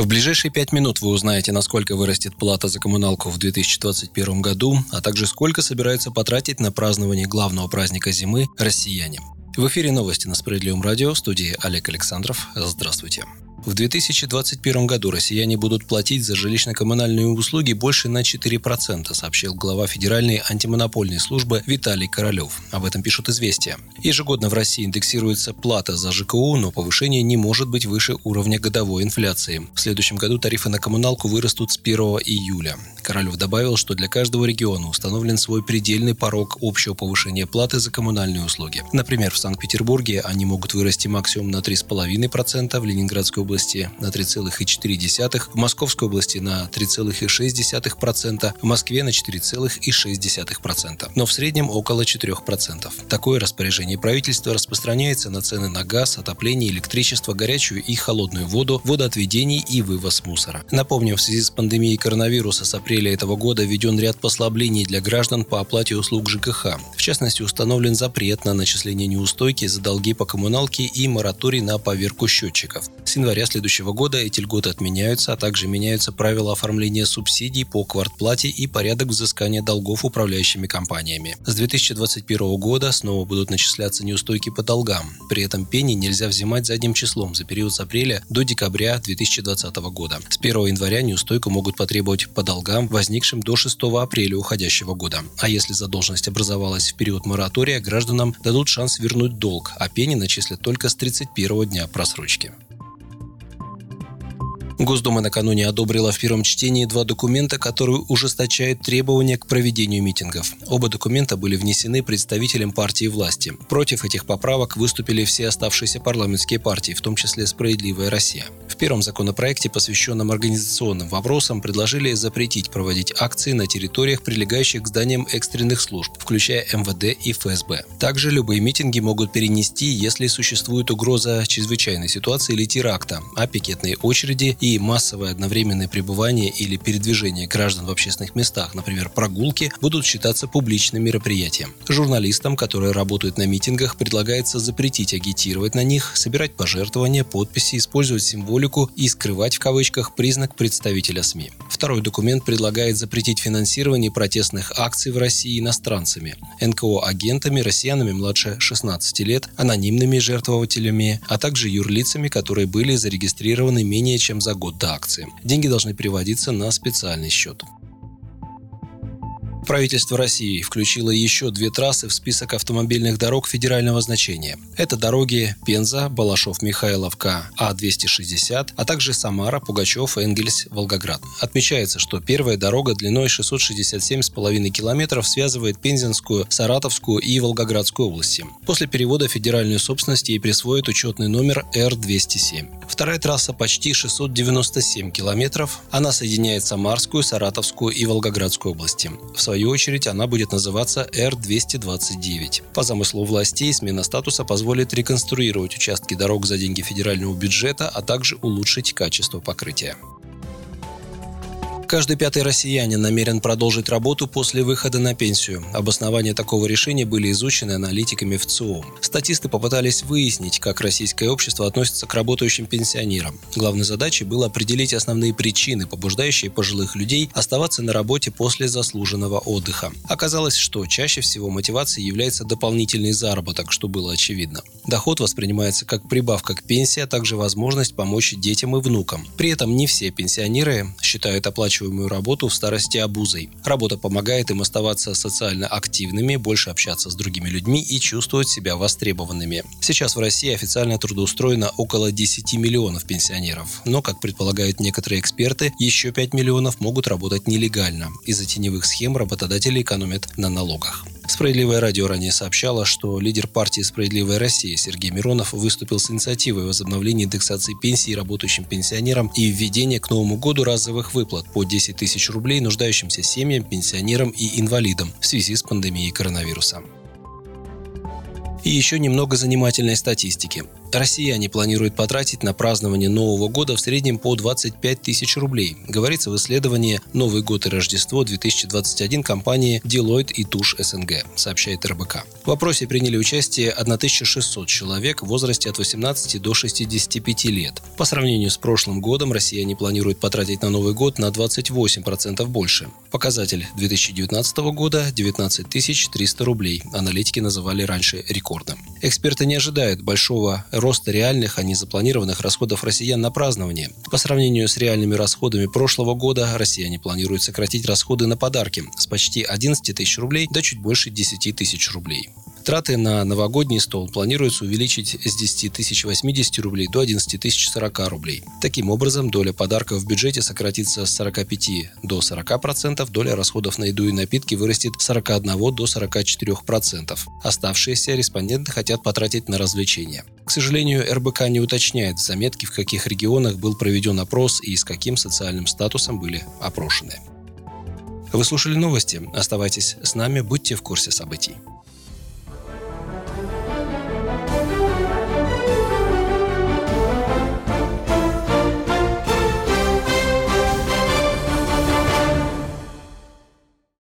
В ближайшие пять минут вы узнаете, насколько вырастет плата за коммуналку в 2021 году, а также сколько собираются потратить на празднование главного праздника зимы россияне. В эфире новости на Справедливом радио, в студии Олег Александров. Здравствуйте. В 2021 году россияне будут платить за жилищно-коммунальные услуги больше на 4%, сообщил глава Федеральной антимонопольной службы Виталий Королев. Об этом пишут «Известия». Ежегодно в России индексируется плата за ЖКУ, но повышение не может быть выше уровня годовой инфляции. В следующем году тарифы на коммуналку вырастут с 1 июля. Королев добавил, что для каждого региона установлен свой предельный порог общего повышения платы за коммунальные услуги. Например, в Санкт-Петербурге они могут вырасти максимум на 3,5%, в Ленинградской области на 3,4%, в Московской области на 3,6%, в Москве на 4,6%, но в среднем около 4%. Такое распоряжение правительства распространяется на цены на газ, отопление, электричество, горячую и холодную воду, водоотведение и вывоз мусора. Напомним, в связи с пандемией коронавируса с апреля этого года введен ряд послаблений для граждан по оплате услуг ЖКХ. В частности, установлен запрет на начисление неустойки за долги по коммуналке и мораторий на поверку счетчиков. С января следующего года эти льготы отменяются, а также меняются правила оформления субсидий по квартплате и порядок взыскания долгов управляющими компаниями. С 2021 года снова будут начисляться неустойки по долгам. При этом пени нельзя взимать задним числом за период с апреля до декабря 2020 года. С 1 января неустойку могут потребовать по долгам, возникшим до 6 апреля уходящего года. А если задолженность образовалась в период моратория, гражданам дадут шанс вернуть долг, а пени начислят только с 31 дня просрочки. Госдума накануне одобрила в первом чтении два документа, которые ужесточают требования к проведению митингов. Оба документа были внесены представителем партии власти. Против этих поправок выступили все оставшиеся парламентские партии, в том числе «Справедливая Россия». В первом законопроекте, посвященном организационным вопросам, предложили запретить проводить акции на территориях, прилегающих к зданиям экстренных служб, включая МВД и ФСБ. Также любые митинги могут перенести, если существует угроза чрезвычайной ситуации или теракта, а пикетные очереди и массовое одновременное пребывание или передвижение граждан в общественных местах, например, прогулки, будут считаться публичным мероприятием. Журналистам, которые работают на митингах, предлагается запретить агитировать на них, собирать пожертвования, подписи, использовать символику и скрывать в кавычках признак представителя СМИ. Второй документ предлагает запретить финансирование протестных акций в России иностранцами, НКО-агентами, россиянами младше 16 лет, анонимными жертвователями, а также юрлицами, которые были зарегистрированы менее чем за год до акции. Деньги должны переводиться на специальный счет. Правительство России включило еще две трассы в список автомобильных дорог федерального значения. Это дороги Пенза, Балашов-Михайловка, А-260, а также Самара, Пугачев, Энгельс, Волгоград. Отмечается, что первая дорога длиной 667,5 километров связывает Пензенскую, Саратовскую и Волгоградскую области. После перевода федеральную собственность ей присвоит учетный номер Р-207. Вторая трасса почти 697 километров. Она соединяет Самарскую, Саратовскую и Волгоградскую области. В свою свою очередь, она будет называться Р-229. По замыслу властей, смена статуса позволит реконструировать участки дорог за деньги федерального бюджета, а также улучшить качество покрытия. Каждый пятый россиянин намерен продолжить работу после выхода на пенсию. Обоснования такого решения были изучены аналитиками в ЦИОМ. Статисты попытались выяснить, как российское общество относится к работающим пенсионерам. Главной задачей было определить основные причины, побуждающие пожилых людей оставаться на работе после заслуженного отдыха. Оказалось, что чаще всего мотивацией является дополнительный заработок, что было очевидно. Доход воспринимается как прибавка к пенсии, а также возможность помочь детям и внукам. При этом не все пенсионеры считают оплачиваемые оплачиваемую работу в старости обузой. Работа помогает им оставаться социально активными, больше общаться с другими людьми и чувствовать себя востребованными. Сейчас в России официально трудоустроено около 10 миллионов пенсионеров, но, как предполагают некоторые эксперты, еще 5 миллионов могут работать нелегально. Из-за теневых схем работодатели экономят на налогах. Справедливое радио ранее сообщало, что лидер партии «Справедливая Россия» Сергей Миронов выступил с инициативой возобновления индексации пенсий работающим пенсионерам и введения к Новому году разовых выплат по 10 тысяч рублей нуждающимся семьям, пенсионерам и инвалидам в связи с пандемией коронавируса. И еще немного занимательной статистики. Россияне планируют потратить на празднование Нового года в среднем по 25 тысяч рублей, говорится в исследовании «Новый год и Рождество 2021» компании Deloitte и Туш СНГ, сообщает РБК. В опросе приняли участие 1600 человек в возрасте от 18 до 65 лет. По сравнению с прошлым годом россияне планируют потратить на Новый год на 28% больше. Показатель 2019 года – 19 300 рублей. Аналитики называли раньше рекордом. Эксперты не ожидают большого роста реальных, а не запланированных расходов россиян на празднование. По сравнению с реальными расходами прошлого года, россияне планируют сократить расходы на подарки с почти 11 тысяч рублей до чуть больше 10 тысяч рублей. Траты на новогодний стол планируется увеличить с 10 тысяч 80 рублей до 11 тысяч 40 рублей. Таким образом, доля подарков в бюджете сократится с 45 до 40 процентов, доля расходов на еду и напитки вырастет с 41 до 44 процентов. Оставшиеся респонденты хотят потратить на развлечения. К сожалению, РБК не уточняет в заметке, в каких регионах был проведен опрос и с каким социальным статусом были опрошены. Вы слушали новости. Оставайтесь с нами, будьте в курсе событий.